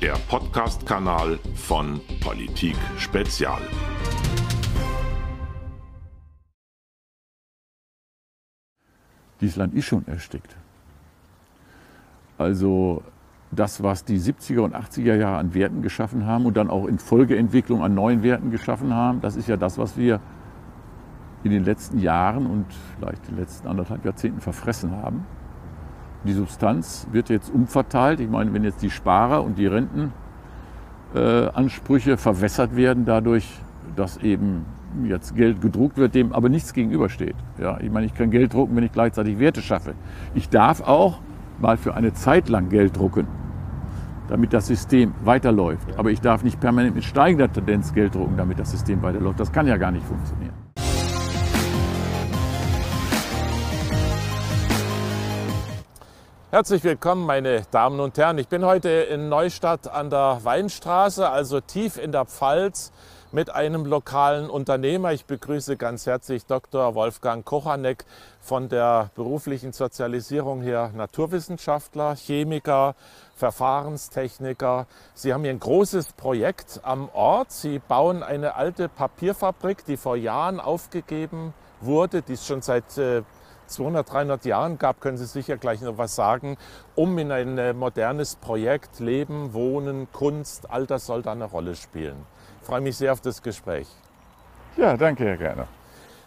der Podcast-Kanal von Politik Spezial. Dieses Land ist schon erstickt. Also das, was die 70er und 80er Jahre an Werten geschaffen haben und dann auch in Folgeentwicklung an neuen Werten geschaffen haben, das ist ja das, was wir in den letzten Jahren und vielleicht den letzten anderthalb Jahrzehnten verfressen haben. Die Substanz wird jetzt umverteilt. Ich meine, wenn jetzt die Sparer und die Rentenansprüche äh, verwässert werden dadurch, dass eben jetzt Geld gedruckt wird, dem aber nichts gegenübersteht. Ja, ich meine, ich kann Geld drucken, wenn ich gleichzeitig Werte schaffe. Ich darf auch mal für eine Zeit lang Geld drucken, damit das System weiterläuft. Aber ich darf nicht permanent mit steigender Tendenz Geld drucken, damit das System weiterläuft. Das kann ja gar nicht funktionieren. Herzlich willkommen, meine Damen und Herren. Ich bin heute in Neustadt an der Weinstraße, also tief in der Pfalz, mit einem lokalen Unternehmer. Ich begrüße ganz herzlich Dr. Wolfgang Kochanek von der beruflichen Sozialisierung her Naturwissenschaftler, Chemiker, Verfahrenstechniker. Sie haben hier ein großes Projekt am Ort. Sie bauen eine alte Papierfabrik, die vor Jahren aufgegeben wurde, die es schon seit äh, 200, 300 Jahren gab, können Sie sicher gleich noch was sagen, um in ein äh, modernes Projekt Leben, Wohnen, Kunst, all das soll da eine Rolle spielen. Ich freue mich sehr auf das Gespräch. Ja, danke, Herr Gerner.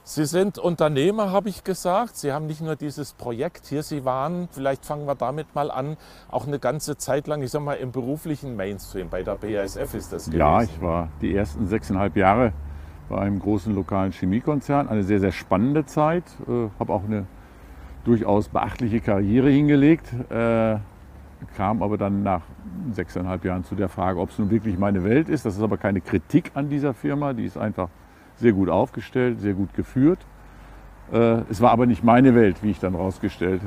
Sie sind Unternehmer, habe ich gesagt. Sie haben nicht nur dieses Projekt hier, Sie waren, vielleicht fangen wir damit mal an, auch eine ganze Zeit lang, ich sag mal, im beruflichen Mainstream. Bei der BASF ist das gewesen. Ja, ich war die ersten sechseinhalb Jahre bei einem großen lokalen Chemiekonzern. Eine sehr, sehr spannende Zeit. Äh, habe auch eine durchaus beachtliche Karriere hingelegt. Äh, kam aber dann nach sechseinhalb Jahren zu der Frage, ob es nun wirklich meine Welt ist. Das ist aber keine Kritik an dieser Firma. Die ist einfach sehr gut aufgestellt, sehr gut geführt. Äh, es war aber nicht meine Welt, wie ich dann rausgestellt,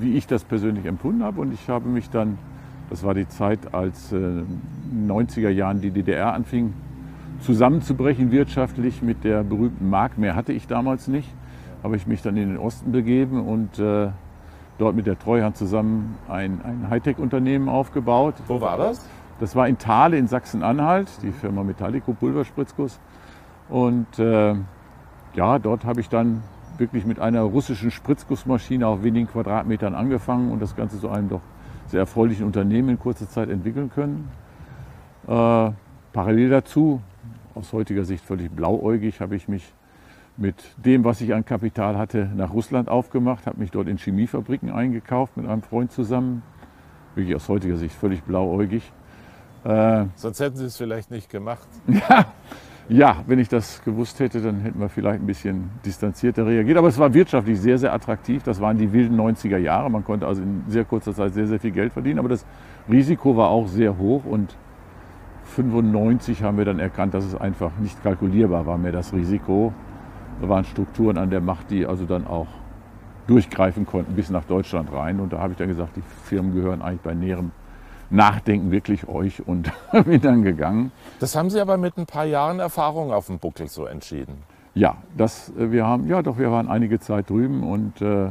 wie ich das persönlich empfunden habe. Und ich habe mich dann, das war die Zeit, als äh, 90er Jahren die DDR anfing, zusammenzubrechen wirtschaftlich mit der berühmten Mark. Mehr hatte ich damals nicht. Habe ich mich dann in den Osten begeben und äh, dort mit der Treuhand zusammen ein, ein Hightech-Unternehmen aufgebaut. Wo war das? Das war in Thale in Sachsen-Anhalt, die Firma Metallico Pulverspritzguss. Und äh, ja, dort habe ich dann wirklich mit einer russischen Spritzgussmaschine auf wenigen Quadratmetern angefangen und das Ganze zu einem doch sehr erfreulichen Unternehmen in kurzer Zeit entwickeln können. Äh, parallel dazu aus heutiger Sicht völlig blauäugig, habe ich mich mit dem, was ich an Kapital hatte, nach Russland aufgemacht, habe mich dort in Chemiefabriken eingekauft mit einem Freund zusammen. Wirklich aus heutiger Sicht völlig blauäugig. Äh, Sonst hätten Sie es vielleicht nicht gemacht. ja, ja, wenn ich das gewusst hätte, dann hätten wir vielleicht ein bisschen distanzierter reagiert. Aber es war wirtschaftlich sehr, sehr attraktiv. Das waren die wilden 90er Jahre. Man konnte also in sehr kurzer Zeit sehr, sehr viel Geld verdienen. Aber das Risiko war auch sehr hoch und 1995 haben wir dann erkannt, dass es einfach nicht kalkulierbar war mehr das Risiko. Da waren Strukturen an der Macht, die also dann auch durchgreifen konnten bis nach Deutschland rein. Und da habe ich dann gesagt, die Firmen gehören eigentlich bei näherem Nachdenken wirklich euch und bin dann gegangen. Das haben Sie aber mit ein paar Jahren Erfahrung auf dem Buckel so entschieden. Ja, das, äh, wir haben, ja doch, wir waren einige Zeit drüben und äh,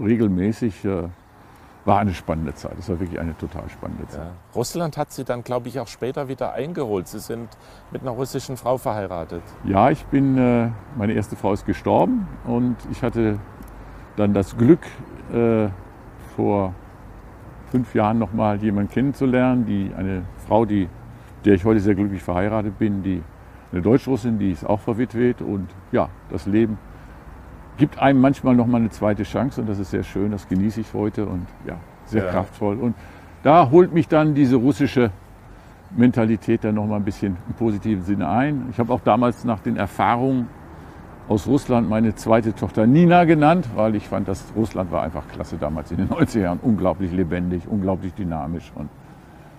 regelmäßig äh, war eine spannende Zeit. Es war wirklich eine total spannende Zeit. Ja. Russland hat Sie dann, glaube ich, auch später wieder eingeholt. Sie sind mit einer russischen Frau verheiratet. Ja, ich bin, äh, meine erste Frau ist gestorben und ich hatte dann das Glück, äh, vor fünf Jahren noch mal jemanden kennenzulernen, die eine Frau, die, der ich heute sehr glücklich verheiratet bin, die eine Deutsch-Russin, die ist auch verwitwet und ja, das Leben gibt einem manchmal noch mal eine zweite Chance und das ist sehr schön, das genieße ich heute und ja, sehr ja. kraftvoll. Und da holt mich dann diese russische Mentalität dann noch mal ein bisschen im positiven Sinne ein. Ich habe auch damals nach den Erfahrungen aus Russland meine zweite Tochter Nina genannt, weil ich fand, dass Russland war einfach klasse damals in den 90er Jahren. Unglaublich lebendig, unglaublich dynamisch und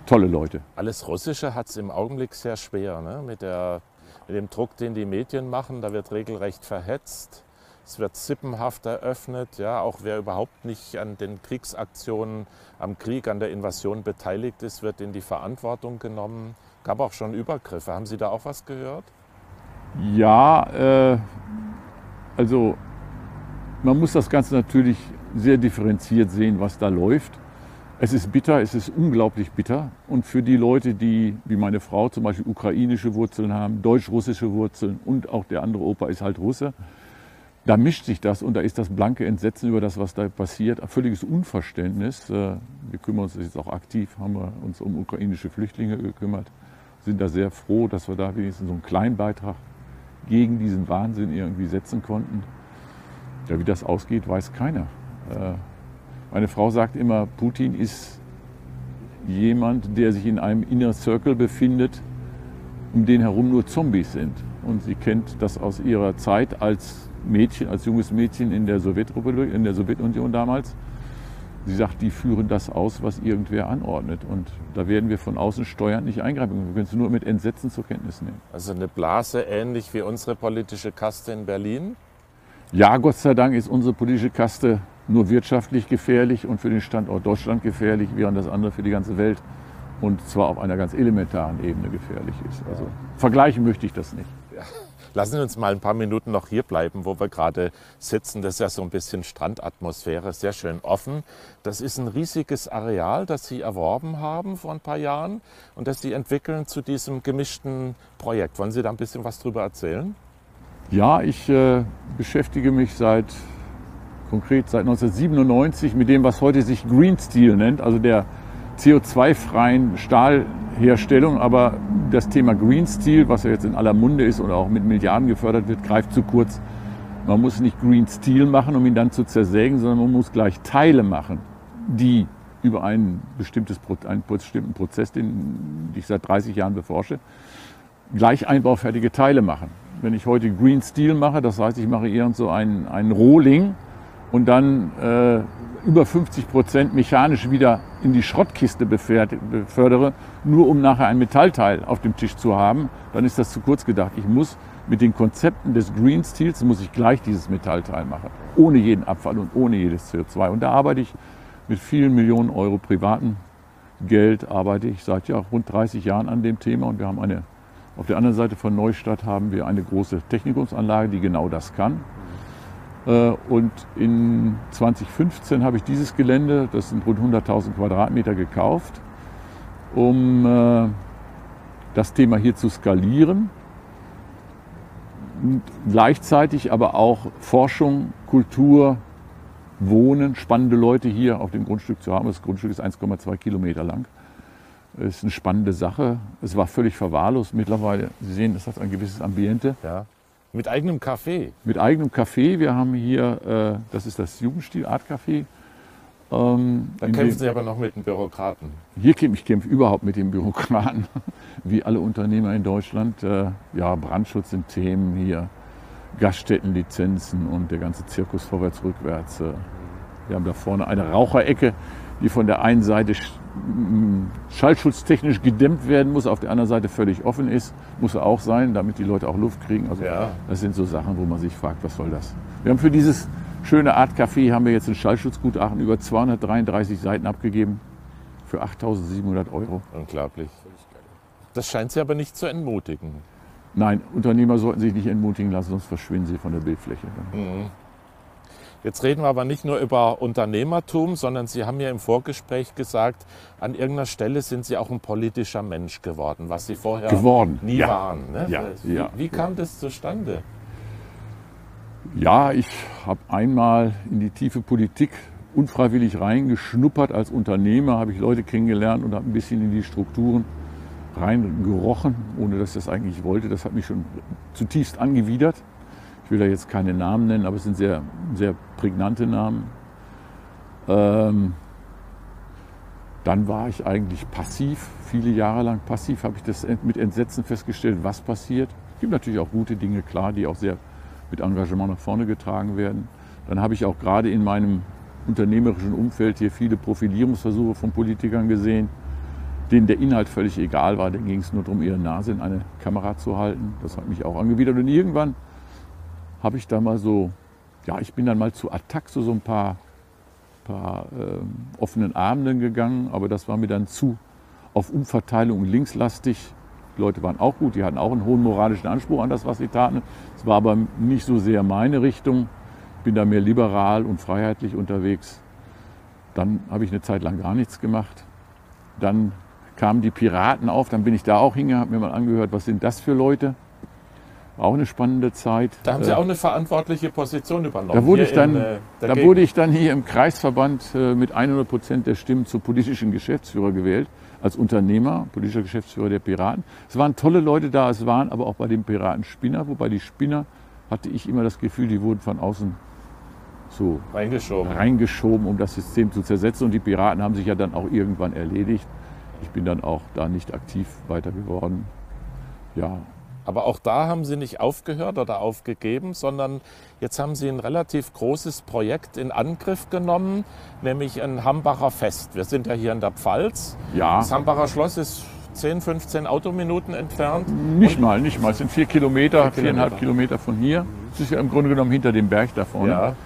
tolle Leute. Alles Russische hat es im Augenblick sehr schwer ne? mit, der, mit dem Druck, den die Medien machen. Da wird regelrecht verhetzt. Es wird sippenhaft eröffnet. Ja, auch wer überhaupt nicht an den Kriegsaktionen, am Krieg, an der Invasion beteiligt ist, wird in die Verantwortung genommen. Gab auch schon Übergriffe. Haben Sie da auch was gehört? Ja, äh, also man muss das Ganze natürlich sehr differenziert sehen, was da läuft. Es ist bitter, es ist unglaublich bitter. Und für die Leute, die, wie meine Frau zum Beispiel, ukrainische Wurzeln haben, deutsch-russische Wurzeln und auch der andere Opa ist halt Russe, da mischt sich das und da ist das blanke Entsetzen über das, was da passiert, ein völliges Unverständnis. Äh, wir kümmern uns jetzt auch aktiv, haben wir uns um ukrainische Flüchtlinge gekümmert, sind da sehr froh, dass wir da wenigstens so einen kleinen Beitrag gegen diesen Wahnsinn irgendwie setzen konnten. Ja, wie das ausgeht, weiß keiner. Äh, meine Frau sagt immer, Putin ist jemand, der sich in einem Inner Circle befindet, um den herum nur Zombies sind. Und sie kennt das aus ihrer Zeit als Mädchen, als junges Mädchen in der Sowjetrepublik, in der Sowjetunion damals. Sie sagt, die führen das aus, was irgendwer anordnet. Und da werden wir von außen steuernd nicht eingreifen. Wir können es nur mit Entsetzen zur Kenntnis nehmen. Also eine Blase ähnlich wie unsere politische Kaste in Berlin? Ja, Gott sei Dank ist unsere politische Kaste nur wirtschaftlich gefährlich und für den Standort Deutschland gefährlich, während das andere für die ganze Welt und zwar auf einer ganz elementaren Ebene gefährlich ist. Also vergleichen möchte ich das nicht. Lassen Sie uns mal ein paar Minuten noch hier bleiben, wo wir gerade sitzen. Das ist ja so ein bisschen Strandatmosphäre, sehr schön offen. Das ist ein riesiges Areal, das Sie erworben haben vor ein paar Jahren und das Sie entwickeln zu diesem gemischten Projekt. Wollen Sie da ein bisschen was drüber erzählen? Ja, ich äh, beschäftige mich seit konkret seit 1997 mit dem, was heute sich Green Steel nennt, also der CO2-freien Stahl Herstellung, aber das Thema Green Steel, was ja jetzt in aller Munde ist oder auch mit Milliarden gefördert wird, greift zu kurz. Man muss nicht Green Steel machen, um ihn dann zu zersägen, sondern man muss gleich Teile machen, die über einen, bestimmtes, einen bestimmten Prozess, den ich seit 30 Jahren beforsche, gleich einbaufertige Teile machen. Wenn ich heute Green Steel mache, das heißt, ich mache irgend so einen, einen Rohling und dann äh, über 50 Prozent mechanisch wieder in die Schrottkiste befördere, nur um nachher ein Metallteil auf dem Tisch zu haben, dann ist das zu kurz gedacht. Ich muss mit den Konzepten des Green Steels muss ich gleich dieses Metallteil machen, ohne jeden Abfall und ohne jedes CO2. Und da arbeite ich mit vielen Millionen Euro privaten Geld, arbeite ich seit ja rund 30 Jahren an dem Thema und wir haben eine, auf der anderen Seite von Neustadt haben wir eine große Technikumsanlage, die genau das kann. Äh, und in 2015 habe ich dieses Gelände, das sind rund 100.000 Quadratmeter, gekauft, um äh, das Thema hier zu skalieren. Und gleichzeitig aber auch Forschung, Kultur, Wohnen, spannende Leute hier auf dem Grundstück zu haben. Das Grundstück ist 1,2 Kilometer lang. Das ist eine spannende Sache. Es war völlig verwahrlost. Mittlerweile, Sie sehen, das hat ein gewisses Ambiente. Ja. Mit eigenem Café? Mit eigenem Café. Wir haben hier, äh, das ist das Jugendstil Art Café. Ähm, da kämpfen Sie aber noch mit den Bürokraten. Hier kämpfe ich kämpfe überhaupt mit den Bürokraten, wie alle Unternehmer in Deutschland. Äh, ja, Brandschutz sind Themen hier, Gaststättenlizenzen und der ganze Zirkus vorwärts, rückwärts. Äh. Wir haben da vorne eine Raucherecke, die von der einen Seite schallschutztechnisch gedämmt werden muss, auf der anderen Seite völlig offen ist, muss er auch sein, damit die Leute auch Luft kriegen. Also ja. das sind so Sachen, wo man sich fragt, was soll das? Wir haben für dieses schöne Art Café haben wir jetzt ein Schallschutzgutachten über 233 Seiten abgegeben für 8.700 Euro. Unglaublich. Das scheint Sie aber nicht zu entmutigen. Nein, Unternehmer sollten sich nicht entmutigen lassen, sonst verschwinden sie von der Bildfläche. Mhm. Jetzt reden wir aber nicht nur über Unternehmertum, sondern Sie haben ja im Vorgespräch gesagt, an irgendeiner Stelle sind Sie auch ein politischer Mensch geworden, was Sie vorher geworden. nie ja. waren. Ne? Ja. Wie, ja. wie kam das zustande? Ja, ich habe einmal in die tiefe Politik unfreiwillig reingeschnuppert. Als Unternehmer habe ich Leute kennengelernt und habe ein bisschen in die Strukturen reingerochen, ohne dass ich das eigentlich wollte. Das hat mich schon zutiefst angewidert. Ich will da jetzt keine Namen nennen, aber es sind sehr, sehr prägnante Namen. Ähm, dann war ich eigentlich passiv, viele Jahre lang passiv, habe ich das mit Entsetzen festgestellt, was passiert. Es gibt natürlich auch gute Dinge, klar, die auch sehr mit Engagement nach vorne getragen werden. Dann habe ich auch gerade in meinem unternehmerischen Umfeld hier viele Profilierungsversuche von Politikern gesehen, denen der Inhalt völlig egal war. Da ging es nur darum, ihre Nase in eine Kamera zu halten. Das hat mich auch angewidert. Und irgendwann habe ich da mal so, ja, ich bin dann mal zu Attack so, so ein paar, paar äh, offenen Abenden gegangen, aber das war mir dann zu auf Umverteilung linkslastig. Die Leute waren auch gut, die hatten auch einen hohen moralischen Anspruch an das, was sie taten. Es war aber nicht so sehr meine Richtung. Ich bin da mehr liberal und freiheitlich unterwegs. Dann habe ich eine Zeit lang gar nichts gemacht. Dann kamen die Piraten auf, dann bin ich da auch hingegangen, habe mir mal angehört, was sind das für Leute. Auch eine spannende Zeit. Da haben Sie auch eine verantwortliche Position übernommen. Da wurde, ich dann, in, äh, da wurde ich dann hier im Kreisverband äh, mit 100 Prozent der Stimmen zum politischen Geschäftsführer gewählt, als Unternehmer, politischer Geschäftsführer der Piraten. Es waren tolle Leute da, es waren aber auch bei den Piraten Spinner, wobei die Spinner hatte ich immer das Gefühl, die wurden von außen so reingeschoben. reingeschoben, um das System zu zersetzen. Und die Piraten haben sich ja dann auch irgendwann erledigt. Ich bin dann auch da nicht aktiv weiter geworden. Ja, Aber auch da haben Sie nicht aufgehört oder aufgegeben, sondern jetzt haben Sie ein relativ großes Projekt in Angriff genommen, nämlich ein Hambacher Fest. Wir sind ja hier in der Pfalz. ja. Das Hambacher Schloss ist 10, 15 Autominuten entfernt. Nicht mal, nicht mal. Es sind vier Kilometer, Vier viereinhalb Kilometer von hier. Es ist ja im Grunde genommen hinter dem Berg da vorne. Ja,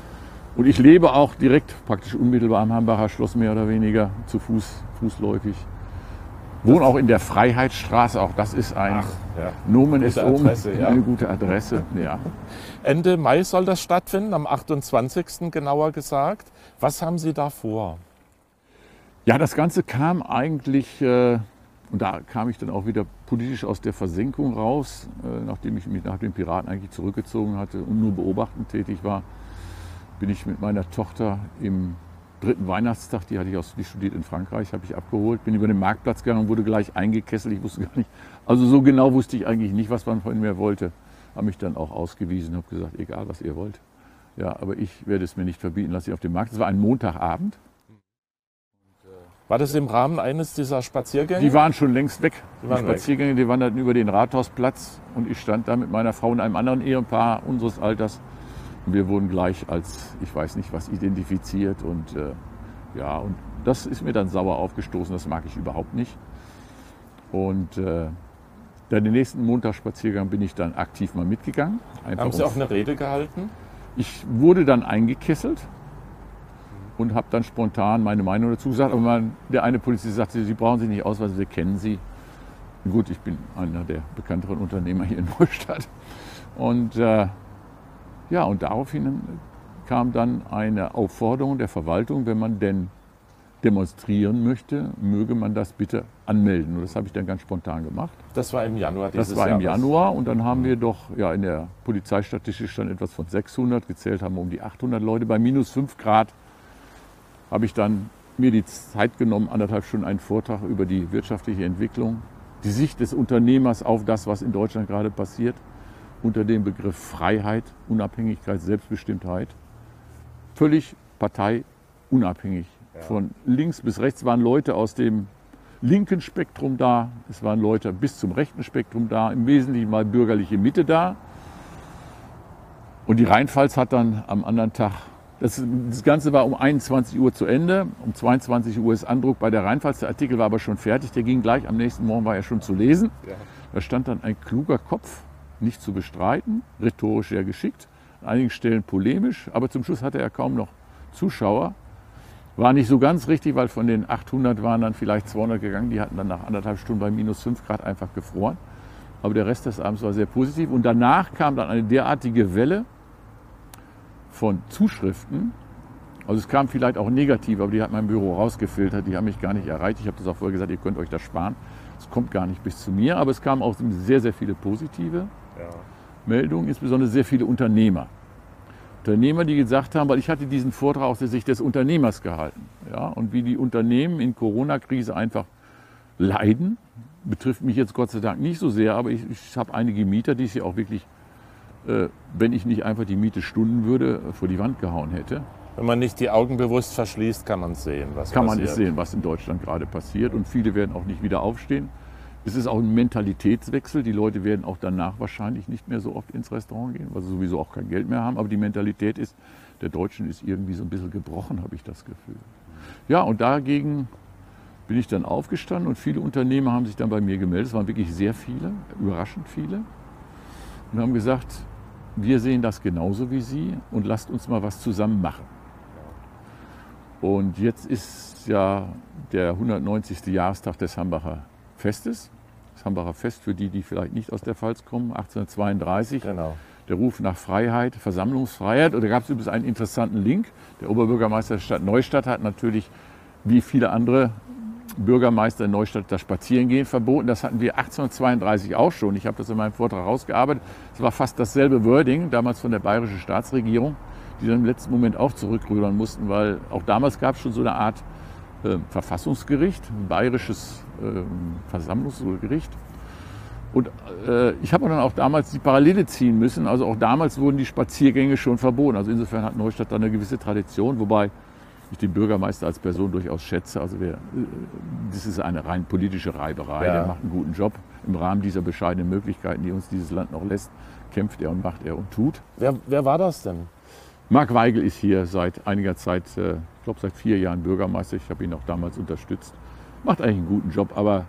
Und ich lebe auch direkt, praktisch unmittelbar am Hambacher Schloss, mehr oder weniger, zu Fuß, fußläufig. Wohne auch in der Freiheitsstraße, auch das ist ein Ach, ja. Nomen omen, Adresse, ja. eine gute Adresse. Ja. Ende Mai soll das stattfinden, am 28. genauer gesagt. Was haben Sie da vor? ja, das Ganze kam eigentlich, äh, und da kam ich dann auch wieder politisch aus der Versenkung raus, äh, nachdem ich mich nach den Piraten eigentlich zurückgezogen hatte und nur beobachtend tätig war, bin ich mit meiner Tochter im dritten Weihnachtstag, die hatte ich aus, die studiert in Frankreich, habe ich abgeholt, bin über den Marktplatz gegangen, wurde gleich eingekesselt, ich wusste gar nicht, also so genau wusste ich eigentlich nicht, was man von mir wollte, habe mich dann auch ausgewiesen, habe gesagt, egal was ihr wollt. Ja, aber ich werde es mir nicht verbieten, lasse ich auf dem Markt. Es war ein Montagabend. War das im Rahmen eines dieser Spaziergänge? Die waren schon längst weg. Die Die. Spaziergänge, die wanderten über den Rathausplatz und ich stand da mit meiner Frau und einem anderen Ehepaar unseres Alters. Und wir wurden gleich als, ich weiß nicht was, identifiziert. Und äh, ja, und das ist mir dann sauer aufgestoßen. Das mag ich überhaupt nicht. Und äh, dann den nächsten Montagsspaziergang bin ich dann aktiv mal mitgegangen. Einfach haben Sie auch eine Rede gehalten? ich wurde dann eingekesselt und habe dann spontan meine Meinung dazu gesagt. Aber man, der eine Polizist sagte, Sie brauchen sich nicht ausweisen, wir kennen Sie. Gut, ich bin einer der bekannteren Unternehmer hier in Neustadt. Und äh, ja, und daraufhin kam dann eine Aufforderung der Verwaltung, wenn man denn demonstrieren möchte, möge man das bitte anmelden. Und das habe ich dann ganz spontan gemacht. Das war im Januar dieses Das war im Jahres. Januar und dann haben wir doch, ja, in der Polizeistatistik stand etwas von 600, gezählt haben wir um die 800 Leute. Bei minus 5 Grad habe ich dann mir die Zeit genommen, anderthalb Stunden einen Vortrag über die wirtschaftliche Entwicklung, die Sicht des Unternehmers auf das, was in Deutschland gerade passiert, unter dem Begriff Freiheit, Unabhängigkeit, Selbstbestimmtheit, völlig parteiunabhängig. Von links bis rechts waren Leute aus dem linken Spektrum da, es waren Leute bis zum rechten Spektrum da, im Wesentlichen mal bürgerliche Mitte da. Und die Rheinpfalz hat dann am anderen Tag, das, das Ganze war um 21 Uhr zu Ende, um 22 Uhr ist Andruck bei der Rheinpfalz, der Artikel war aber schon fertig, der ging gleich, am nächsten Morgen war er schon zu lesen. Ja. Da stand dann ein kluger Kopf, nicht zu bestreiten, rhetorisch sehr geschickt, an einigen Stellen polemisch, aber zum Schluss hatte er kaum noch Zuschauer. War nicht so ganz richtig, weil von den 800 waren dann vielleicht 200 gegangen, die hatten dann nach anderthalb Stunden bei minus 5 Grad einfach gefroren. Aber der Rest des Abends war sehr positiv. Und danach kam dann eine derartige Welle von Zuschriften. Also es kam vielleicht auch negativ, aber die hat mein Büro rausgefiltert, die haben mich gar nicht erreicht. Ich habe das auch vorher gesagt, ihr könnt euch das sparen. Es kommt gar nicht bis zu mir, aber es kamen auch sehr, sehr viele positive Ja. Meldungen, insbesondere sehr viele Unternehmer. Unternehmer, die gesagt haben, weil ich hatte diesen Vortrag aus der Sicht des Unternehmers gehalten. Ja, und wie die Unternehmen in Corona-Krise einfach leiden, betrifft mich jetzt Gott sei Dank nicht so sehr, aber ich, ich habe einige Mieter, die es ja auch wirklich, äh, wenn ich nicht einfach die Miete stunden würde, vor die Wand gehauen hätte. Wenn man nicht die Augen bewusst verschließt, kann man sehen, was Kann man passiert. nicht sehen, was in Deutschland gerade passiert. Und viele werden auch nicht wieder aufstehen. Es ist auch ein Mentalitätswechsel. Die Leute werden auch danach wahrscheinlich nicht mehr so oft ins Restaurant gehen, weil sie sowieso auch kein Geld mehr haben. Aber die Mentalität ist, der Deutschen ist irgendwie so ein bisschen gebrochen, habe ich das Gefühl. Ja, und dagegen bin ich dann aufgestanden und viele Unternehmer haben sich dann bei mir gemeldet. Es waren wirklich sehr viele, überraschend viele. Und haben gesagt, wir sehen das genauso wie Sie und lasst uns mal was zusammen machen. Und jetzt ist ja der 190. Jahrestag des Hambacher Festes. Das Hambacher Fest, für die, die vielleicht nicht aus der Pfalz kommen, 1832. Genau. der Ruf nach Freiheit, Versammlungsfreiheit. Und da gab es übrigens einen interessanten Link. Der Oberbürgermeister der Stadt Neustadt hat natürlich, wie viele andere Bürgermeister in Neustadt, das Spazierengehen verboten. Das hatten wir 1832 auch schon. Ich habe das in meinem Vortrag rausgearbeitet. Es war fast dasselbe Wording, damals von der bayerischen Staatsregierung, die dann im letzten Moment auch zurückrudern mussten, weil auch damals gab es schon so eine Art äh, Verfassungsgericht, ein bayerisches äh, Versammlungsgericht. Und äh, ich habe dann auch damals die Parallele ziehen müssen. Also auch damals wurden die Spaziergänge schon verboten. Also insofern hat Neustadt da eine gewisse Tradition, wobei ich den Bürgermeister als Person durchaus schätze. Also wir, äh, das ist eine rein politische Reiberei. Ja. Der macht einen guten Job. Im Rahmen dieser bescheidenen Möglichkeiten, die uns dieses Land noch lässt, kämpft er und macht er und tut. Wer, wer war das denn? Marc Weigel ist hier seit einiger Zeit, äh, ich glaube seit vier Jahren Bürgermeister. Ich habe ihn auch damals unterstützt. Macht eigentlich einen guten Job, aber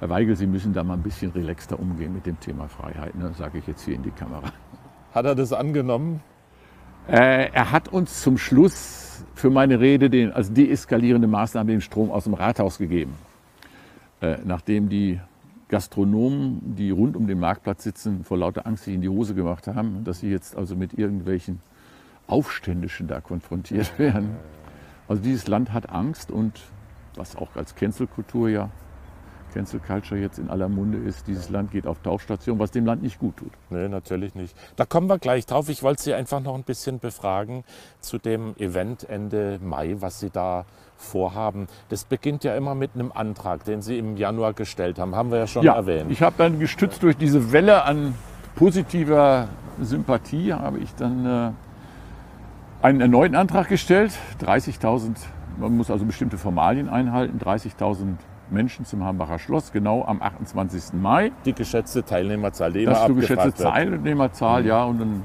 Herr Weigel, Sie müssen da mal ein bisschen relaxter umgehen mit dem Thema Freiheit, ne? sage ich jetzt hier in die Kamera. Hat er das angenommen? Äh, er hat uns zum Schluss für meine Rede den, als deeskalierende Maßnahme den Strom aus dem Rathaus gegeben. Äh, nachdem die Gastronomen, die rund um den Marktplatz sitzen, vor lauter Angst sich in die Hose gemacht haben, dass sie jetzt also mit irgendwelchen Aufständischen da konfrontiert werden. Also dieses Land hat Angst und was auch als Cancelkultur ja Cancel Culture jetzt in aller Munde ist, dieses Land geht auf Tauchstation, was dem Land nicht gut tut. Nee, natürlich nicht. Da kommen wir gleich drauf. Ich wollte Sie einfach noch ein bisschen befragen zu dem Event Ende Mai, was Sie da vorhaben. Das beginnt ja immer mit einem Antrag, den Sie im Januar gestellt haben, haben wir ja schon ja, erwähnt. Ich habe dann gestützt durch diese Welle an positiver Sympathie, habe ich dann äh, einen erneuten Antrag gestellt. 30.000, man muss also bestimmte Formalien einhalten, 30.000 Menschen zum Hambacher Schloss, genau am 28. Mai. Die geschätzte Teilnehmerzahl, die Das ist die geschätzte Teilnehmerzahl, mhm. ja. Und dann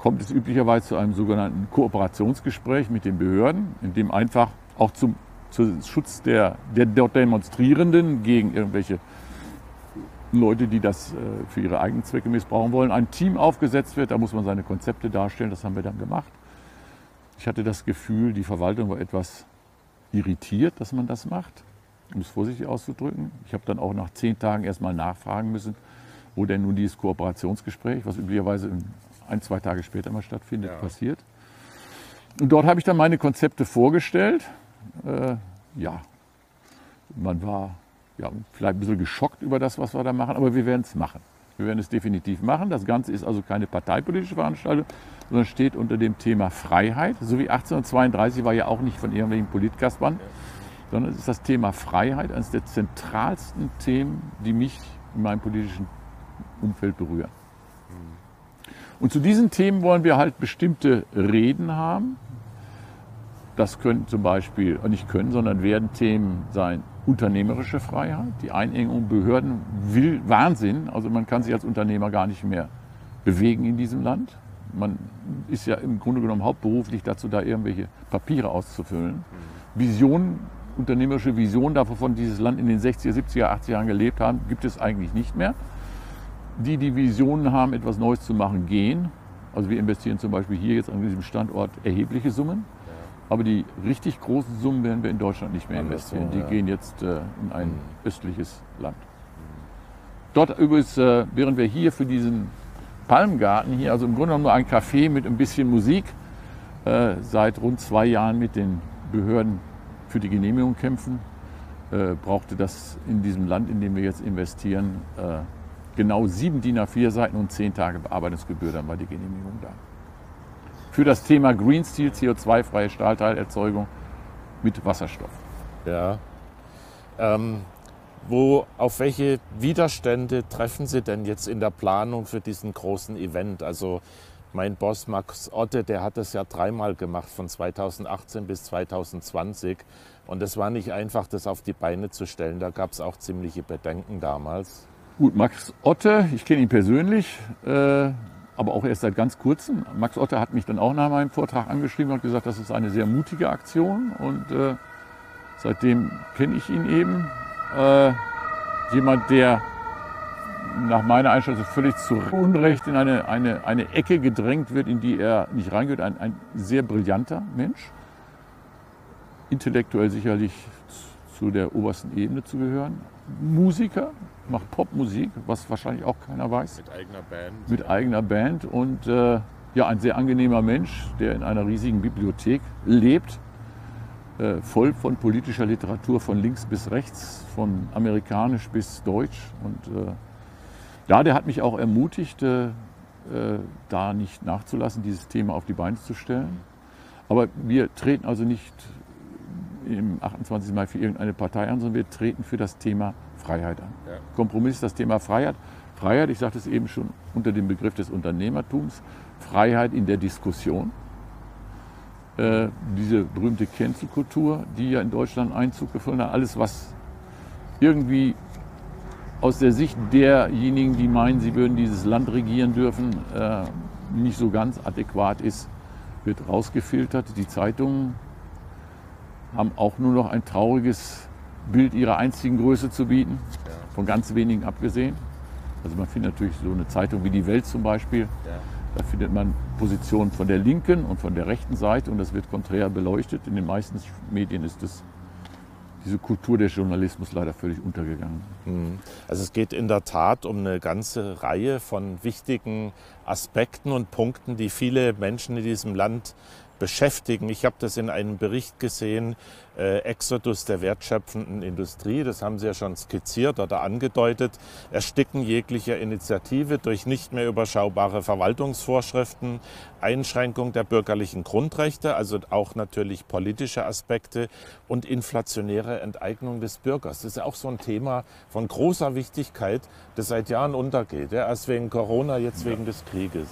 kommt es üblicherweise zu einem sogenannten Kooperationsgespräch mit den Behörden, in dem einfach auch zum, zum Schutz der, der dort Demonstrierenden gegen irgendwelche Leute, die das äh, für ihre eigenen Zwecke missbrauchen wollen, ein Team aufgesetzt wird. Da muss man seine Konzepte darstellen. Das haben wir dann gemacht. Ich hatte das Gefühl, die Verwaltung war etwas irritiert, dass man das macht um es vorsichtig auszudrücken. Ich habe dann auch nach zehn Tagen erstmal nachfragen müssen, wo denn nun dieses Kooperationsgespräch, was üblicherweise ein, zwei Tage später mal stattfindet, ja. passiert. Und dort habe ich dann meine Konzepte vorgestellt. Äh, ja, man war ja, vielleicht ein bisschen geschockt über das, was wir da machen, aber wir werden es machen. Wir werden es definitiv machen. Das Ganze ist also keine parteipolitische Veranstaltung, sondern steht unter dem Thema Freiheit. So wie 1832 war ja auch nicht von irgendwelchen Politkaspern. Ja sondern es ist das Thema Freiheit, eines der zentralsten Themen, die mich in meinem politischen Umfeld berühren. Und zu diesen Themen wollen wir halt bestimmte Reden haben. Das können zum Beispiel, nicht können, sondern werden Themen sein, unternehmerische Freiheit, die Einengung Behörden, will Wahnsinn. Also man kann sich als Unternehmer gar nicht mehr bewegen in diesem Land. Man ist ja im Grunde genommen hauptberuflich dazu da, irgendwelche Papiere auszufüllen. Visionen unternehmerische Vision davon dieses Land in den 60er, 70er, 80er Jahren gelebt haben, gibt es eigentlich nicht mehr. Die, die Visionen haben, etwas Neues zu machen, gehen. Also wir investieren zum Beispiel hier jetzt an diesem Standort erhebliche Summen. Aber die richtig großen Summen werden wir in Deutschland nicht mehr investieren. Die gehen jetzt äh, in ein mhm. östliches Land. Dort übrigens, äh, während wir hier für diesen Palmgarten hier, also im Grunde genommen nur ein Café mit ein bisschen Musik, äh, seit rund zwei Jahren mit den Behörden für die Genehmigung kämpfen, äh, brauchte das in diesem Land, in dem wir jetzt investieren, äh, genau sieben DIN A4 Seiten und zehn Tage Bearbeitungsgebühr, dann war die Genehmigung da. Für das Thema Green Steel, CO2-freie Stahlteilerzeugung mit Wasserstoff. Ja. Ähm, wo, auf welche Widerstände treffen Sie denn jetzt in der Planung für diesen großen Event? Also mein Boss Max Otte, der hat das ja dreimal gemacht, von 2018 bis 2020. Und es war nicht einfach, das auf die Beine zu stellen. Da gab es auch ziemliche Bedenken damals. Gut, Max Otte, ich kenne ihn persönlich, äh, aber auch erst seit ganz kurzem. Max Otte hat mich dann auch nach meinem Vortrag angeschrieben und gesagt, das ist eine sehr mutige Aktion. Und äh, seitdem kenne ich ihn eben. Äh, jemand, der nach meiner Einschätzung völlig zu Unrecht in eine, eine, eine Ecke gedrängt wird, in die er nicht reingehört. Ein, ein sehr brillanter Mensch, intellektuell sicherlich zu der obersten Ebene zu gehören. Musiker, macht Popmusik, was wahrscheinlich auch keiner weiß. Mit eigener Band. Mit eigener Band und äh, ja, ein sehr angenehmer Mensch, der in einer riesigen Bibliothek lebt, voll von politischer Literatur von links bis rechts, von amerikanisch bis deutsch. Und äh, ja, der hat mich auch ermutigt, äh, äh, da nicht nachzulassen, dieses Thema auf die Beine zu stellen. Aber wir treten also nicht im 28. Mai für irgendeine Partei an, sondern wir treten für das Thema Freiheit an. Ja. Kompromiss das Thema Freiheit. Freiheit, ich sagte es eben schon unter dem Begriff des Unternehmertums, Freiheit in der Diskussion. Äh, diese berühmte Cancel-Kultur, die ja in Deutschland Einzug gefunden hat, alles was irgendwie aus der Sicht derjenigen, die meinen, sie würden dieses Land regieren dürfen, äh, nicht so ganz adäquat ist, wird rausgefiltert. Die Zeitungen haben auch nur noch ein trauriges Bild ihrer einzigen Größe zu bieten, von ganz wenigen abgesehen. Also man findet natürlich so eine Zeitung wie die Welt zum Beispiel. Da findet man Positionen von der linken und von der rechten Seite und das wird konträr beleuchtet. In den meisten Medien ist es diese Kultur des Journalismus leider völlig untergegangen. Mhm. Also es geht in der Tat um eine ganze Reihe von wichtigen Aspekten und Punkten, die viele Menschen in diesem Land beschäftigen. Ich habe das in einem Bericht gesehen, äh, Exodus der wertschöpfenden Industrie, das haben Sie ja schon skizziert oder angedeutet, Ersticken jeglicher Initiative durch nicht mehr überschaubare Verwaltungsvorschriften, Einschränkung der bürgerlichen Grundrechte, also auch natürlich politische Aspekte und inflationäre Enteignung des Bürgers. Das ist ja auch so ein Thema von großer Wichtigkeit, das seit Jahren untergeht. Ja, erst wegen Corona, jetzt wegen des Krieges.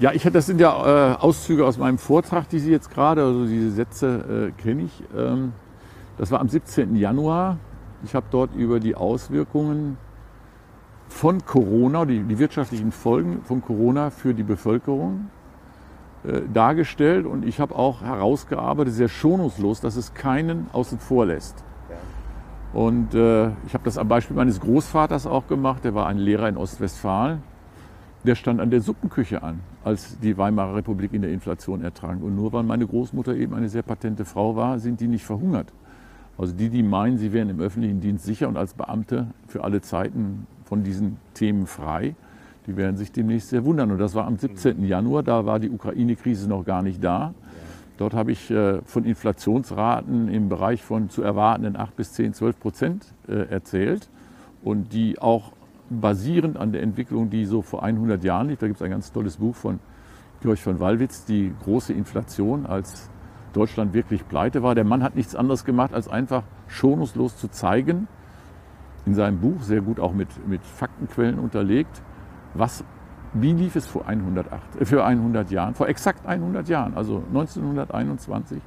Ja, ich, das sind ja äh, Auszüge aus meinem Vortrag, die Sie jetzt gerade, also diese Sätze äh, kenne ich. Ähm, das war am 17. Januar. Ich habe dort über die Auswirkungen von Corona, die, die wirtschaftlichen Folgen von Corona für die Bevölkerung äh, dargestellt und ich habe auch herausgearbeitet, sehr schonungslos, dass es keinen außen vor lässt. Und äh, ich habe das am Beispiel meines Großvaters auch gemacht, der war ein Lehrer in Ostwestfalen der stand an der Suppenküche an, als die Weimarer Republik in der Inflation ertrank. Und nur weil meine Großmutter eben eine sehr patente Frau war, sind die nicht verhungert. Also die, die meinen, sie wären im öffentlichen Dienst sicher und als Beamte für alle Zeiten von diesen Themen frei, die werden sich demnächst sehr wundern. Und das war am 17. Januar, da war die Ukraine-Krise noch gar nicht da. Dort habe ich äh, von Inflationsraten im Bereich von zu erwartenden 8 bis 10, 12 Prozent äh, erzählt und die auch basierend an der Entwicklung, die so vor 100 Jahren lief. Da gibt es ein ganz tolles Buch von Georg von Wallwitz, die große Inflation, als Deutschland wirklich pleite war. Der Mann hat nichts anderes gemacht, als einfach schonungslos zu zeigen, in seinem Buch, sehr gut auch mit, mit Faktenquellen unterlegt, was, wie lief es vor 108, äh, für 100 Jahren, vor exakt 100 Jahren, also 1921,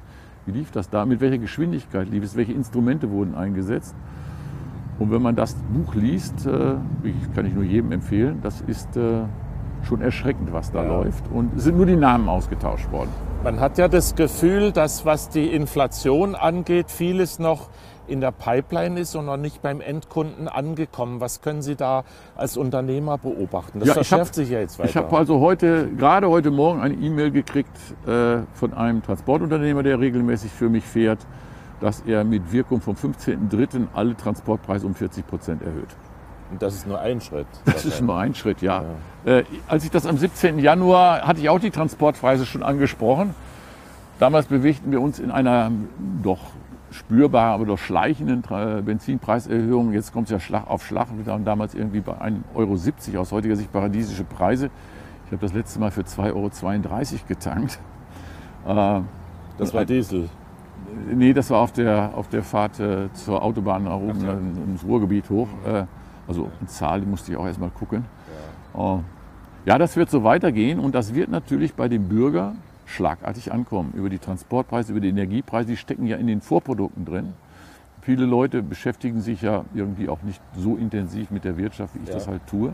wie lief das da, mit welcher Geschwindigkeit lief es, welche Instrumente wurden eingesetzt. Und wenn man das Buch liest, äh, kann ich nur jedem empfehlen, das ist äh, schon erschreckend, was da ja. läuft. Und es sind nur die Namen ausgetauscht worden. Man hat ja das Gefühl, dass was die Inflation angeht, vieles noch in der Pipeline ist und noch nicht beim Endkunden angekommen. Was können Sie da als Unternehmer beobachten? Das ja, verschärft hab, sich ja jetzt weiter. Ich habe also heute, gerade heute Morgen eine E-Mail gekriegt äh, von einem Transportunternehmer, der regelmäßig für mich fährt dass er mit Wirkung vom 15.03. alle Transportpreise um 40 Prozent erhöht. Und das ist nur ein Schritt. Das ist nur ein Schritt, ja. ja. Äh, als ich das am 17. Januar hatte ich auch die Transportpreise schon angesprochen. Damals bewegten wir uns in einer doch spürbar, aber doch schleichenden Benzinpreiserhöhung. Jetzt kommt es ja Schlag auf Schlag. Wir waren damals irgendwie bei 1,70 Euro aus heutiger Sicht paradiesische Preise. Ich habe das letzte Mal für 2,32 Euro getankt. Äh, das war Diesel. Nee, das war auf der, auf der Fahrt äh, zur Autobahn nach oben, so. ins Ruhrgebiet hoch. Äh, also eine Zahl, die musste ich auch erstmal gucken. Ja. Äh, ja, das wird so weitergehen und das wird natürlich bei dem Bürger schlagartig ankommen. Über die Transportpreise, über die Energiepreise, die stecken ja in den Vorprodukten drin. Viele Leute beschäftigen sich ja irgendwie auch nicht so intensiv mit der Wirtschaft, wie ich ja. das halt tue.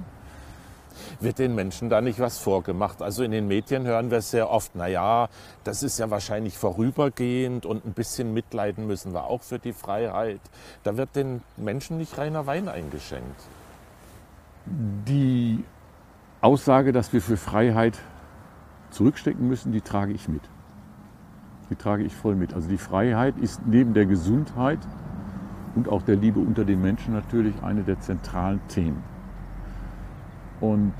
Wird den Menschen da nicht was vorgemacht? Also in den Medien hören wir sehr oft, naja, das ist ja wahrscheinlich vorübergehend und ein bisschen mitleiden müssen wir auch für die Freiheit. Da wird den Menschen nicht reiner Wein eingeschenkt. Die Aussage, dass wir für Freiheit zurückstecken müssen, die trage ich mit. Die trage ich voll mit. Also die Freiheit ist neben der Gesundheit und auch der Liebe unter den Menschen natürlich eine der zentralen Themen. Und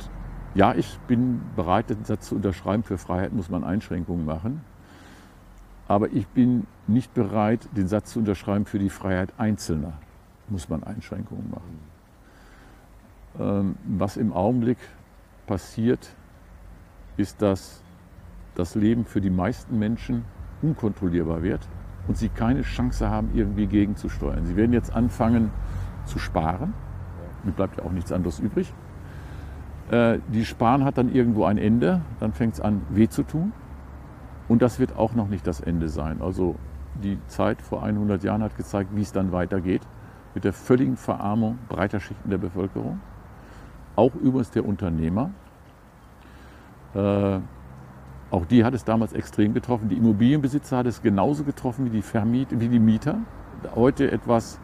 ja, ich bin bereit, den Satz zu unterschreiben, für Freiheit muss man Einschränkungen machen. Aber ich bin nicht bereit, den Satz zu unterschreiben, für die Freiheit Einzelner muss man Einschränkungen machen. Ähm, was im Augenblick passiert, ist, dass das Leben für die meisten Menschen unkontrollierbar wird und sie keine Chance haben, irgendwie gegenzusteuern. Sie werden jetzt anfangen zu sparen. Mir bleibt ja auch nichts anderes übrig. Äh, die Sparen hat dann irgendwo ein Ende, dann fängt es an, weh zu tun. Und das wird auch noch nicht das Ende sein. Also die Zeit vor 100 Jahren hat gezeigt, wie es dann weitergeht mit der völligen Verarmung breiter Schichten der Bevölkerung, auch übrigens der Unternehmer. Äh, auch die hat es damals extrem getroffen. Die Immobilienbesitzer hat es genauso getroffen wie die, Vermiet wie die Mieter. Heute etwas,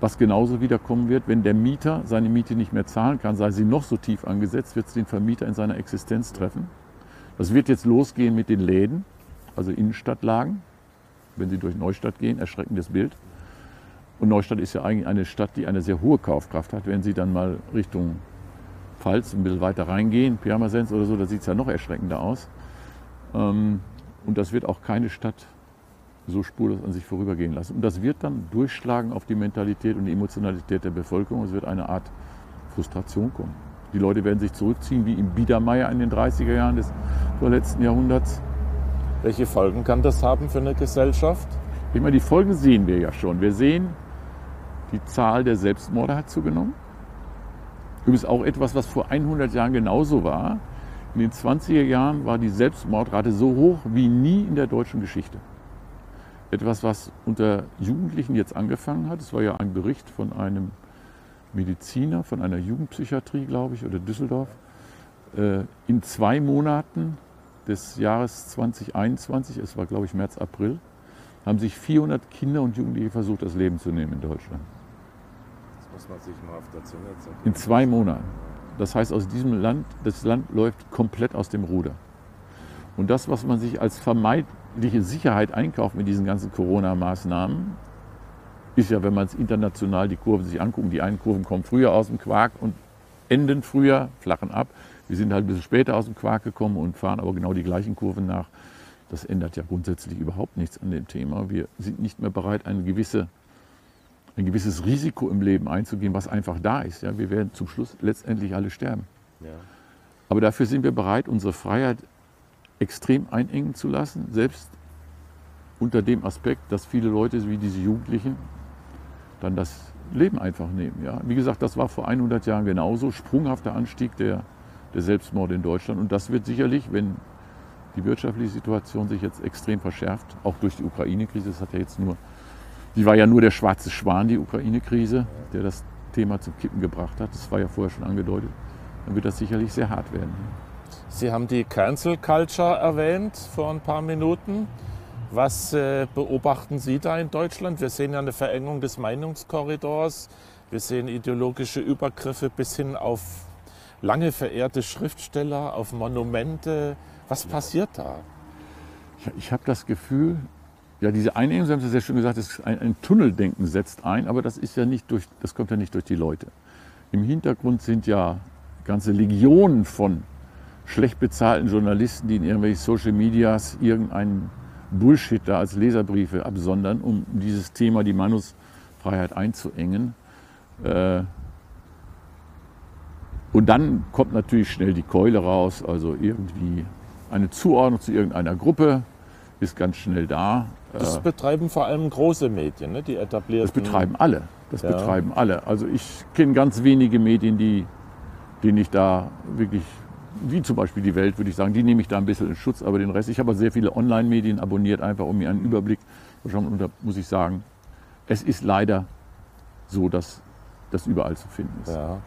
was genauso wiederkommen wird. Wenn der Mieter seine Miete nicht mehr zahlen kann, sei sie noch so tief angesetzt, wird es den Vermieter in seiner Existenz treffen. Das wird jetzt losgehen mit den Läden, also Innenstadtlagen. Wenn Sie durch Neustadt gehen, erschreckendes Bild. Und Neustadt ist ja eigentlich eine Stadt, die eine sehr hohe Kaufkraft hat. Wenn Sie dann mal Richtung Pfalz ein bisschen weiter reingehen, Pirmasens oder so, da sieht es ja noch erschreckender aus. Ähm, und das wird auch keine Stadt so spurlos an sich vorübergehen lassen. Und das wird dann durchschlagen auf die Mentalität und die Emotionalität der Bevölkerung. Es wird eine Art Frustration kommen. Die Leute werden sich zurückziehen, wie im Biedermeier in den 30er Jahren des vorletzten Jahrhunderts. Welche Folgen kann das haben für eine Gesellschaft? Ich meine, die Folgen sehen wir ja schon. Wir sehen, die Zahl der Selbstmorde hat zugenommen. Übrigens auch etwas, was vor 100 Jahren genauso war. In den 20er Jahren war die Selbstmordrate so hoch wie nie in der deutschen Geschichte. Etwas, was unter Jugendlichen jetzt angefangen hat. Es war ja ein Bericht von einem Mediziner, von einer Jugendpsychiatrie, glaube ich, oder Düsseldorf. Äh, in zwei Monaten des Jahres 2021, es war, glaube ich, März, April, haben sich 400 Kinder und Jugendliche versucht, das Leben zu nehmen in Deutschland. Das muss man sich mal auf der Zunge zergehen. In zwei Monaten. Das heißt, aus diesem Land, das Land läuft komplett aus dem Ruder. Und das, was man sich als vermeidliche Sicherheit einkauft mit diesen ganzen Corona-Maßnahmen, ist ja, wenn man es international die Kurven sich anguckt, die einen Kurven kommen früher aus dem Quark und enden früher, flachen ab. Wir sind halt ein bisschen später aus dem Quark gekommen und fahren aber genau die gleichen Kurven nach. Das ändert ja grundsätzlich überhaupt nichts an dem Thema. Wir sind nicht mehr bereit, eine gewisse ein gewisses Risiko im Leben einzugehen, was einfach da ist. Ja, wir werden zum Schluss letztendlich alle sterben. Ja. Aber dafür sind wir bereit, unsere Freiheit extrem einengen zu lassen, selbst unter dem Aspekt, dass viele Leute wie diese Jugendlichen dann das Leben einfach nehmen. Ja. Wie gesagt, das war vor 100 Jahren genauso, sprunghafter Anstieg der, der Selbstmorde in Deutschland. Und das wird sicherlich, wenn die wirtschaftliche Situation sich jetzt extrem verschärft, auch durch die Ukraine-Krise, das hat ja jetzt nur die war ja nur der schwarze Schwan, die Ukraine-Krise, der das Thema zum Kippen gebracht hat. Das war ja vorher schon angedeutet. Dann wird das sicherlich sehr hart werden. Sie haben die Cancel Culture erwähnt vor ein paar Minuten. Was äh, beobachten Sie da in Deutschland? Wir sehen ja eine Verengung des Meinungskorridors. Wir sehen ideologische Übergriffe bis hin auf lange verehrte Schriftsteller, auf Monumente. Was passiert da? Ich, ich habe das Gefühl, ja, diese Einengung, Sie haben es sehr schön gesagt, ist ein, ein, Tunneldenken setzt ein, aber das ist ja nicht durch, das kommt ja nicht durch die Leute. Im Hintergrund sind ja ganze Legionen von schlecht bezahlten Journalisten, die in irgendwelchen Social Medias irgendeinen Bullshit da als Leserbriefe absondern, um dieses Thema, die Meinungsfreiheit einzuengen. Äh, und dann kommt natürlich schnell die Keule raus, also irgendwie eine Zuordnung zu irgendeiner Gruppe ist ganz schnell da. Das äh, betreiben vor allem große Medien, ne? die etablierten. Das betreiben alle. Das ja. betreiben alle. Also ich kenne ganz wenige Medien, die, denen ich da wirklich, wie zum Beispiel die Welt, würde ich sagen, die nehme ich da ein bisschen in Schutz, aber den Rest. Ich habe sehr viele Online-Medien abonniert, einfach um mir einen Überblick zu schauen. Und da muss ich sagen, es ist leider so, dass das überall zu finden ist. Ja.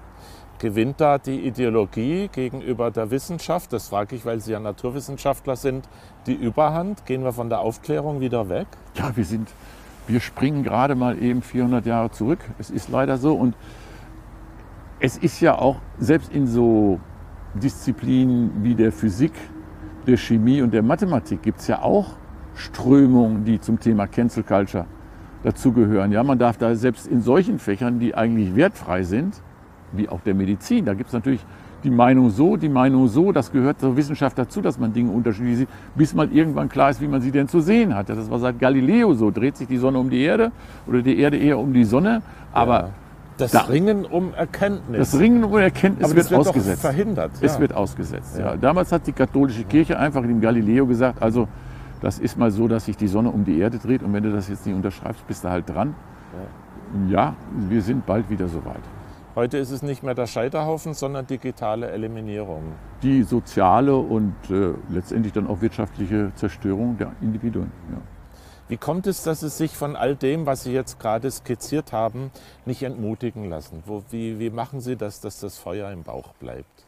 Gewinnt da die Ideologie gegenüber der Wissenschaft? Das frage ich, weil Sie ja Naturwissenschaftler sind. Die Überhand? Gehen wir von der Aufklärung wieder weg? Ja, wir sind, wir springen gerade mal eben 400 Jahre zurück. Es ist leider so. Und es ist ja auch, selbst in so Disziplinen wie der Physik, der Chemie und der Mathematik gibt es ja auch Strömungen, die zum Thema Cancel Culture dazugehören. Ja, man darf da selbst in solchen Fächern, die eigentlich wertfrei sind, wie auch der Medizin, da gibt es natürlich die Meinung so, die Meinung so, das gehört zur Wissenschaft dazu, dass man Dinge unterschiedlich sieht, bis mal irgendwann klar ist, wie man sie denn zu sehen hat. Das war seit Galileo so, dreht sich die Sonne um die Erde oder die Erde eher um die Sonne, aber Ja. Das Da- Ringen um Erkenntnis. das Ringen um Erkenntnis Aber wird, wird doch ausgesetzt. verhindert. Es ja. wird ausgesetzt. Ja. Ja. Damals hat die katholische Kirche einfach dem Galileo gesagt, also das ist mal so, dass sich die Sonne um die Erde dreht und wenn du das jetzt nicht unterschreibst, bist du halt dran. Ja, wir sind bald wieder soweit. Heute ist es nicht mehr der Scheiterhaufen, sondern digitale Eliminierung. Die soziale und äh, letztendlich dann auch wirtschaftliche Zerstörung der Individuen. Ja. Wie kommt es, dass Sie sich von all dem, was Sie jetzt gerade skizziert haben, nicht entmutigen lassen? Wo, wie, wie machen Sie das, dass das Feuer im Bauch bleibt?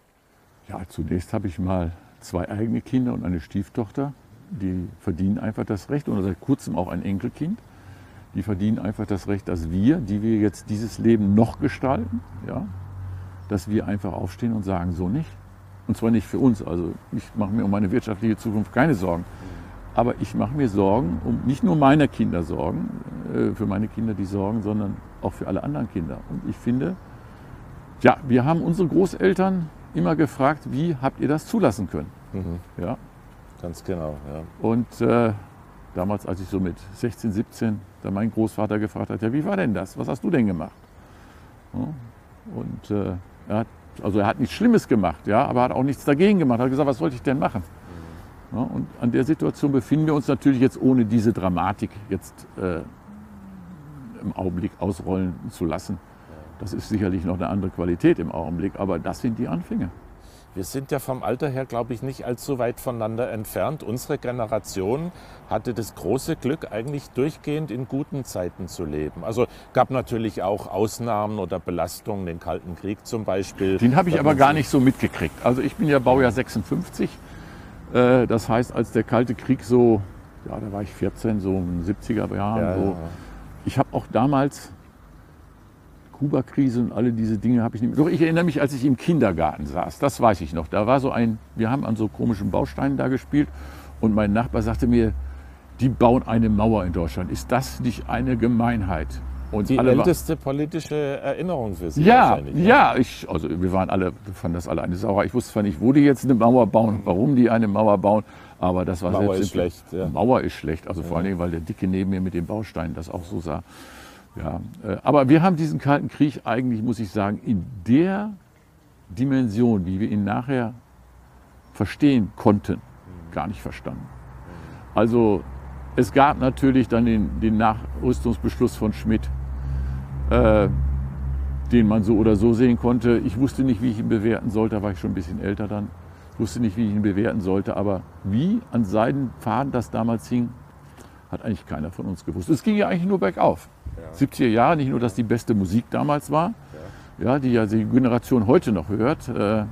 Ja, zunächst habe ich mal zwei eigene Kinder und eine Stieftochter. Die verdienen einfach das Recht und seit kurzem auch ein Enkelkind. Die verdienen einfach das Recht, dass wir, die wir jetzt dieses Leben noch gestalten, ja, dass wir einfach aufstehen und sagen, so nicht. Und zwar nicht für uns. Also ich mache mir um meine wirtschaftliche Zukunft keine Sorgen. Aber ich mache mir Sorgen um nicht nur meine Kinder Sorgen, äh, für meine Kinder die Sorgen, sondern auch für alle anderen Kinder. Und ich finde, ja, wir haben unsere Großeltern immer gefragt, wie habt ihr das zulassen können? Ja, Ganz genau. Ja. und äh, damals, als ich so mit 16, 17, da mein Großvater gefragt hat, ja, wie war denn das? Was hast du denn gemacht? Ja, und äh, er hat, also er hat nichts Schlimmes gemacht, ja, aber er hat auch nichts dagegen gemacht. Er hat gesagt, was sollte ich denn machen? Ja, und an der Situation befinden wir uns natürlich jetzt ohne diese Dramatik jetzt äh, im Augenblick ausrollen zu lassen. Das ist sicherlich noch eine andere Qualität im Augenblick, aber das sind die Anfänge. Wir sind ja vom Alter her, glaube ich, nicht allzu weit voneinander entfernt. Unsere Generation hatte das große Glück, eigentlich durchgehend in guten Zeiten zu leben. Also gab natürlich auch Ausnahmen oder Belastungen, den Kalten Krieg zum Beispiel. Den habe ich aber gar nicht so mitgekriegt. Also ich bin ja Baujahr 56. Äh, Das heißt, als der Kalte Krieg so, ja, da war ich 14, so in den 70er Jahren. Ja, so. ja. Ich habe auch damals Kuba-Krise und alle diese Dinge habe ich nicht. Doch ich erinnere mich, als ich im Kindergarten saß. Das weiß ich noch. Da war so ein, wir haben an so komischen Bausteinen da gespielt und mein Nachbar sagte mir, die bauen eine Mauer in Deutschland. Ist das nicht eine Gemeinheit? Und Die alle älteste politische Erinnerung für Sie ja, wahrscheinlich. ne? ja, ich, also wir waren alle, fanden das alle eine Sauerei. Ich wusste zwar nicht, wo die jetzt eine Mauer bauen, warum die eine Mauer bauen, aber das war Mauer selbst ist schlecht, ja. Mauer ist schlecht, also vor allen Dingen, weil der Dicke neben mir mit den Bausteinen das auch so sah. Ja, äh, aber wir haben diesen Kalten Krieg eigentlich, muss ich sagen, in der Dimension, wie wir ihn nachher verstehen konnten, gar nicht verstanden. Also es gab natürlich dann den, den Nachrüstungsbeschluss von Schmidt, äh, den man so oder so sehen konnte. Ich wusste nicht, wie ich ihn bewerten sollte, da war ich schon ein bisschen älter dann. Ich wusste nicht, wie ich ihn bewerten sollte, aber wie an Seidenfaden das damals hing, hat eigentlich keiner von uns gewusst. Es ging ja eigentlich nur bergauf. 70er Jahre, nicht nur, dass die beste Musik damals war, ja. die ja die Generation heute noch hört. Äh,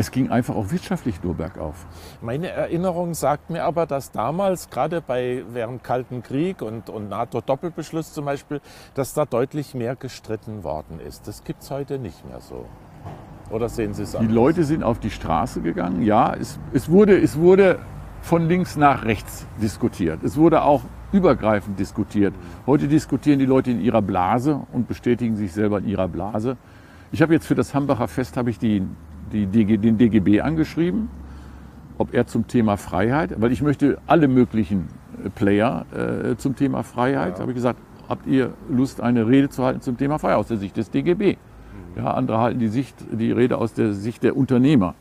es ging einfach auch wirtschaftlich nur bergauf. Meine Erinnerung sagt mir aber, dass damals, gerade bei während Kalten Krieg und, und NATO-Doppelbeschluss zum Beispiel, dass da deutlich mehr gestritten worden ist. Das gibt es heute nicht mehr so. Oder sehen Sie es Die anders? Leute sind auf die Straße gegangen. Ja, es, es, wurde, es wurde von links nach rechts diskutiert. Es wurde auch übergreifend diskutiert. Heute diskutieren die Leute in ihrer Blase und bestätigen sich selber in ihrer Blase. Ich habe jetzt für das Hambacher Fest habe ich die, die DG, den DGB angeschrieben, ob er zum Thema Freiheit, weil ich möchte alle möglichen äh, Player äh, zum Thema Freiheit, habe ich gesagt, habt ihr Lust, eine Rede zu halten zum Thema Freiheit aus der Sicht des DGB? Ja, andere halten die, Sicht, die Rede aus der Sicht der Unternehmer.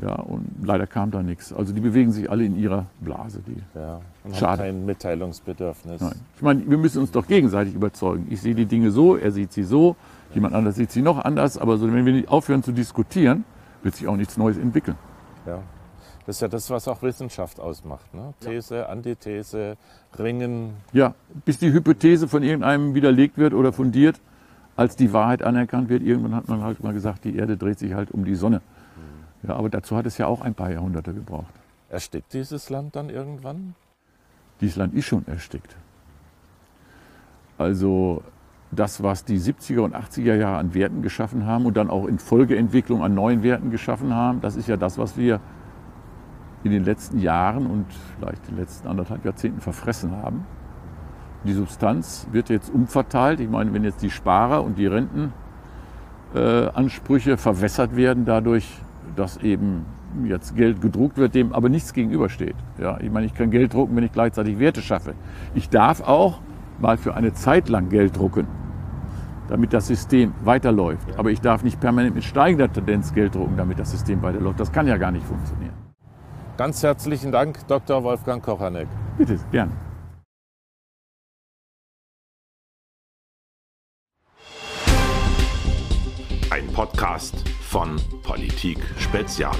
Ja, und leider kam da nichts. Also die bewegen sich alle in ihrer Blase. Die, Ja, und Schade. haben kein Mitteilungsbedürfnis. nein. Ich meine, wir müssen uns doch gegenseitig überzeugen. Ich sehe die Dinge so, er sieht sie so, jemand anders sieht sie noch anders. Aber so, wenn wir nicht aufhören zu diskutieren, wird sich auch nichts Neues entwickeln. Ja. Das ist ja das, was auch Wissenschaft ausmacht. Ne? These, Antithese, Ringen. Ja, bis die Hypothese von irgendeinem widerlegt wird oder fundiert, als die Wahrheit anerkannt wird. Irgendwann hat man halt mal gesagt, die Erde dreht sich halt um die Sonne. Ja, aber dazu hat es ja auch ein paar Jahrhunderte gebraucht. Erstickt dieses Land dann irgendwann? Dieses Land ist schon erstickt. Also das, was die 70er und 80er Jahre an Werten geschaffen haben und dann auch in Folgeentwicklung an neuen Werten geschaffen haben, das ist ja das, was wir in den letzten Jahren und vielleicht den letzten anderthalb Jahrzehnten verfressen haben. Die Substanz wird jetzt umverteilt. Ich meine, wenn jetzt die Sparer und die Rentenansprüche äh, verwässert werden dadurch, dass eben jetzt Geld gedruckt wird, dem aber nichts gegenübersteht. Ja, ich meine, ich kann Geld drucken, wenn ich gleichzeitig Werte schaffe. Ich darf auch mal für eine Zeit lang Geld drucken, damit das System weiterläuft. Aber ich darf nicht permanent mit steigender Tendenz Geld drucken, damit das System weiterläuft. Das kann ja gar nicht funktionieren. Ganz herzlichen Dank, Dr. Wolfgang Kochanek. Bitte, gern. Ein Podcast von Politik Spezial.